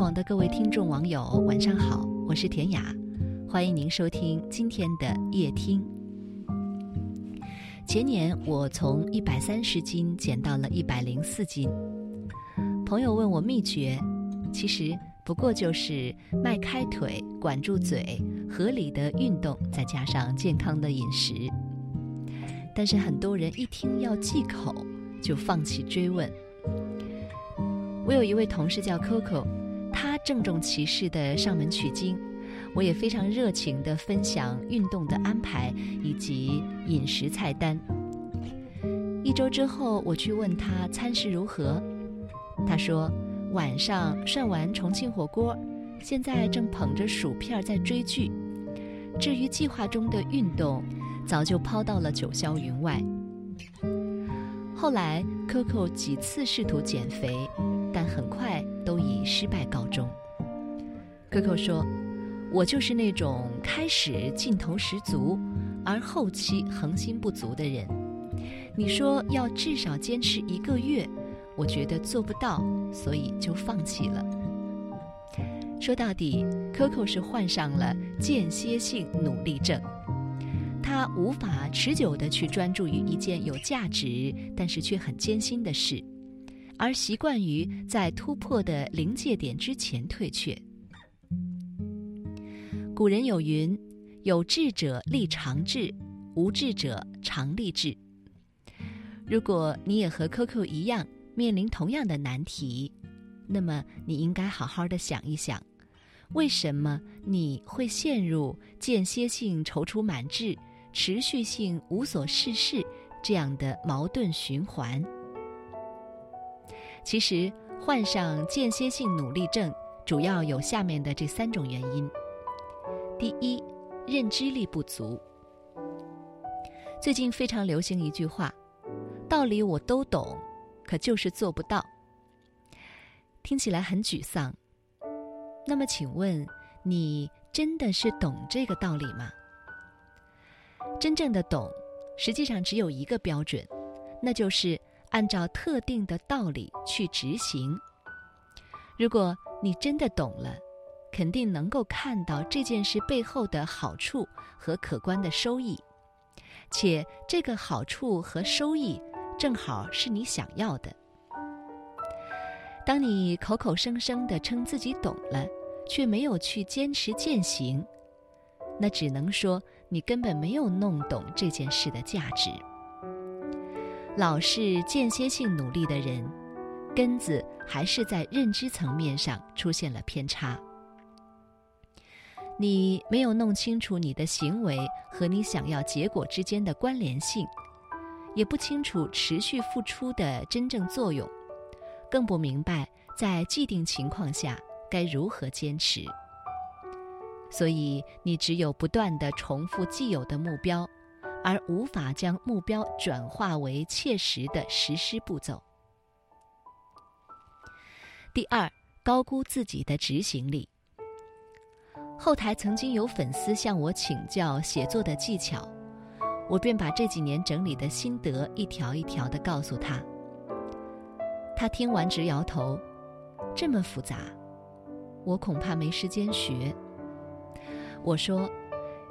广的各位听众网友，晚上好，我是田雅，欢迎您收听今天的夜听。前年我从一百三十斤减到了一百零四斤，朋友问我秘诀，其实不过就是迈开腿、管住嘴、合理的运动，再加上健康的饮食。但是很多人一听要忌口，就放弃追问。我有一位同事叫 Coco，郑重其事地上门取经，我也非常热情地分享运动的安排以及饮食菜单。一周之后，我去问他餐食如何，他说晚上涮完重庆火锅，现在正捧着薯片在追剧。至于计划中的运动，早就抛到了九霄云外。后来，Coco 几次试图减肥。但很快都以失败告终。Coco 说：“我就是那种开始劲头十足，而后期恒心不足的人。你说要至少坚持一个月，我觉得做不到，所以就放弃了。”说到底，Coco 是患上了间歇性努力症，他无法持久地去专注于一件有价值但是却很艰辛的事。而习惯于在突破的临界点之前退却。古人有云：“有志者立长志，无志者常立志。”如果你也和 Coco 一样面临同样的难题，那么你应该好好的想一想，为什么你会陷入间歇性踌躇满志、持续性无所事事这样的矛盾循环？其实，患上间歇性努力症主要有下面的这三种原因：第一，认知力不足。最近非常流行一句话：“道理我都懂，可就是做不到。”听起来很沮丧。那么，请问你真的是懂这个道理吗？真正的懂，实际上只有一个标准，那就是。按照特定的道理去执行。如果你真的懂了，肯定能够看到这件事背后的好处和可观的收益，且这个好处和收益正好是你想要的。当你口口声声的称自己懂了，却没有去坚持践行，那只能说你根本没有弄懂这件事的价值。老是间歇性努力的人，根子还是在认知层面上出现了偏差。你没有弄清楚你的行为和你想要结果之间的关联性，也不清楚持续付出的真正作用，更不明白在既定情况下该如何坚持。所以，你只有不断地重复既有的目标。而无法将目标转化为切实的实施步骤。第二，高估自己的执行力。后台曾经有粉丝向我请教写作的技巧，我便把这几年整理的心得一条一条的告诉他。他听完直摇头：“这么复杂，我恐怕没时间学。”我说：“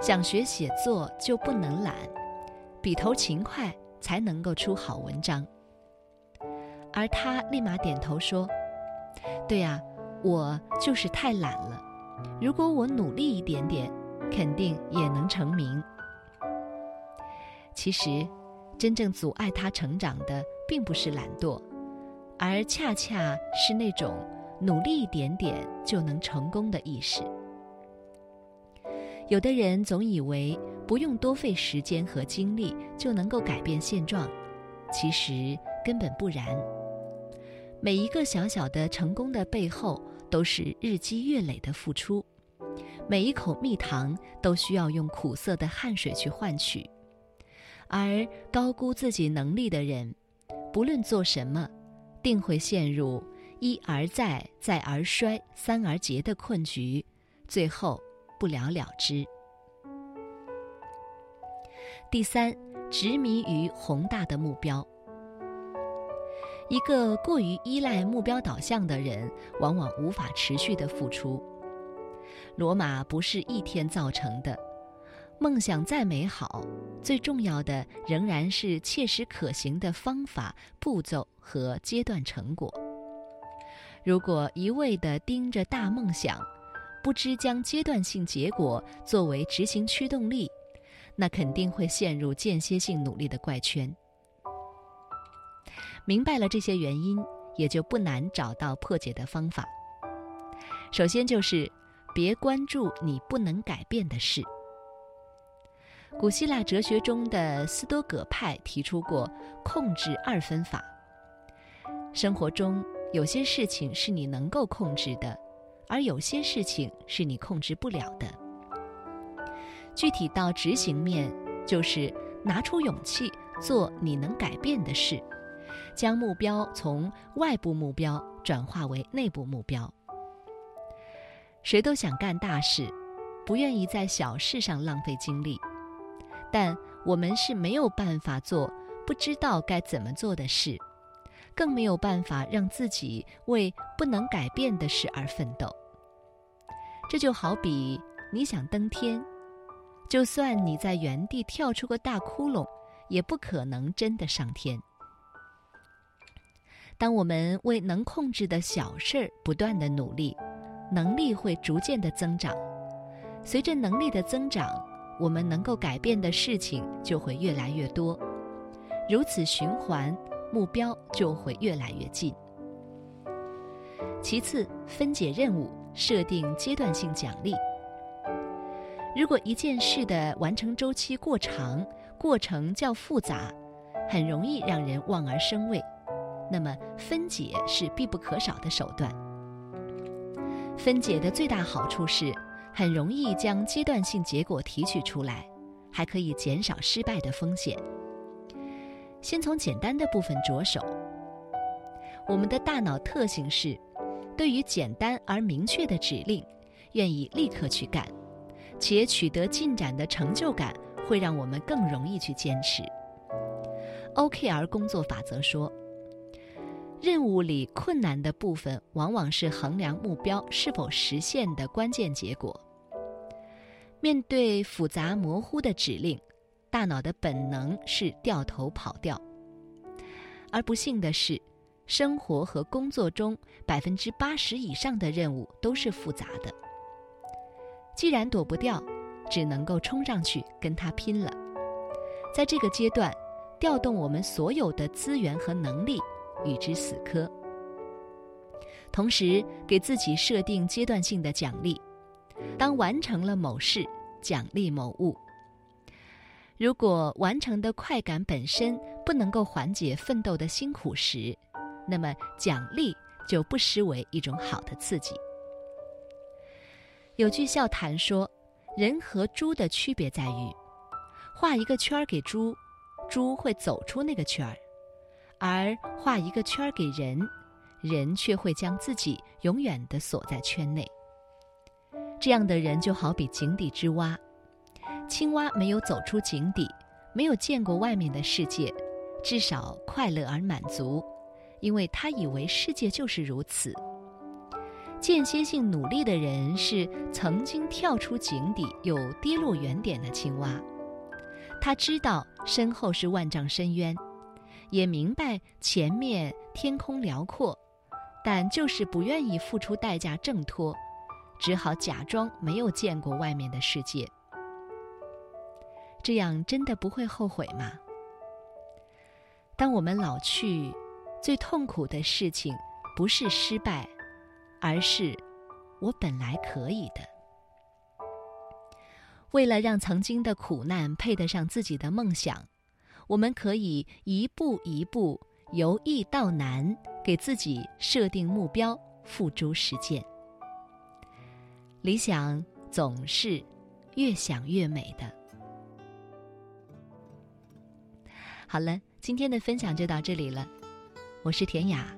想学写作就不能懒。”笔头勤快才能够出好文章，而他立马点头说：“对呀，我就是太懒了。如果我努力一点点，肯定也能成名。”其实，真正阻碍他成长的并不是懒惰，而恰恰是那种努力一点点就能成功的意识。有的人总以为。不用多费时间和精力就能够改变现状，其实根本不然。每一个小小的成功的背后，都是日积月累的付出；每一口蜜糖都需要用苦涩的汗水去换取。而高估自己能力的人，不论做什么，定会陷入一而再、再而衰、三而竭的困局，最后不了了之。第三，执迷于宏大的目标。一个过于依赖目标导向的人，往往无法持续的付出。罗马不是一天造成的，梦想再美好，最重要的仍然是切实可行的方法、步骤和阶段成果。如果一味地盯着大梦想，不知将阶段性结果作为执行驱动力，那肯定会陷入间歇性努力的怪圈。明白了这些原因，也就不难找到破解的方法。首先就是别关注你不能改变的事。古希腊哲学中的斯多葛派提出过控制二分法。生活中有些事情是你能够控制的，而有些事情是你控制不了的。具体到执行面，就是拿出勇气做你能改变的事。将目标从外部目标转化为内部目标。谁都想干大事，不愿意在小事上浪费精力，但我们是没有办法做不知道该怎么做的事，更没有办法让自己为不能改变的事而奋斗。这就好比你想登天，就算你在原地跳出个大窟窿，也不可能真的上天。当我们为能控制的小事儿不断的努力，能力会逐渐的增长。随着能力的增长，我们能够改变的事情就会越来越多。如此循环，目标就会越来越近。其次，分解任务，设定阶段性奖励。如果一件事的完成周期过长，过程较复杂，很容易让人望而生畏。那么分解是必不可少的手段。分解的最大好处是，很容易将阶段性结果提取出来，还可以减少失败的风险。先从简单的部分着手。我们的大脑特性是，对于简单而明确的指令，愿意立刻去干，且取得进展的成就感会让我们更容易去坚持。OKR 工作法则说。任务里困难的部分，往往是衡量目标是否实现的关键结果。面对复杂模糊的指令，大脑的本能是掉头跑掉。而不幸的是，生活和工作中百分之八十以上的任务都是复杂的。既然躲不掉，只能够冲上去跟他拼了。在这个阶段，调动我们所有的资源和能力。与之死磕，同时给自己设定阶段性的奖励。当完成了某事，奖励某物。如果完成的快感本身不能够缓解奋斗的辛苦时，那么奖励就不失为一种好的刺激。有句笑谈说，人和猪的区别在于，画一个圈儿给猪，猪会走出那个圈儿。而画一个圈儿给人，人却会将自己永远的锁在圈内。这样的人就好比井底之蛙，青蛙没有走出井底，没有见过外面的世界，至少快乐而满足，因为他以为世界就是如此。间歇性努力的人是曾经跳出井底又跌落原点的青蛙，他知道身后是万丈深渊。也明白前面天空辽阔，但就是不愿意付出代价挣脱，只好假装没有见过外面的世界。这样真的不会后悔吗？当我们老去，最痛苦的事情不是失败，而是我本来可以的。为了让曾经的苦难配得上自己的梦想。我们可以一步一步由易到难，给自己设定目标，付诸实践。理想总是越想越美的。好了，今天的分享就到这里了，我是田雅，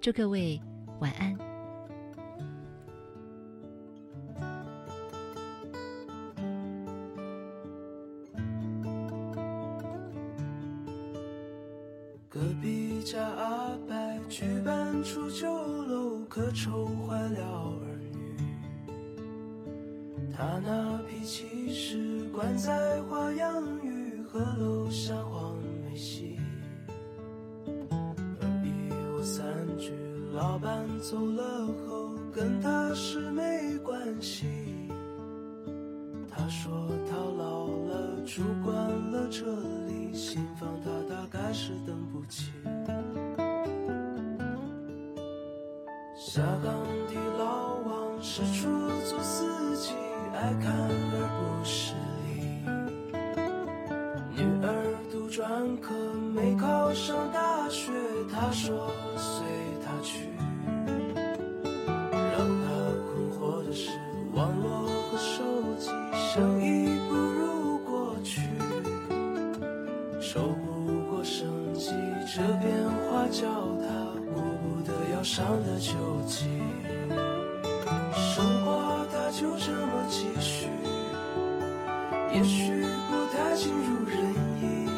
祝各位晚安。隔壁家阿伯举办出酒楼，可愁坏了儿女。他那脾气是惯在花样鱼和楼下黄梅戏。老板走了后，跟他是没关系。他说他老了，住惯了这里，新房他大概是等不起。下岗的老王是出租司机，爱看而不是理。女儿读专科没考上大学，他说上的秋季。生活它就这么继续，也许不太尽如人意，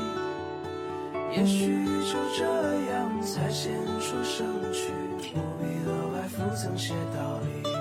也许就这样才显出生趣，不必额外附赠些道理。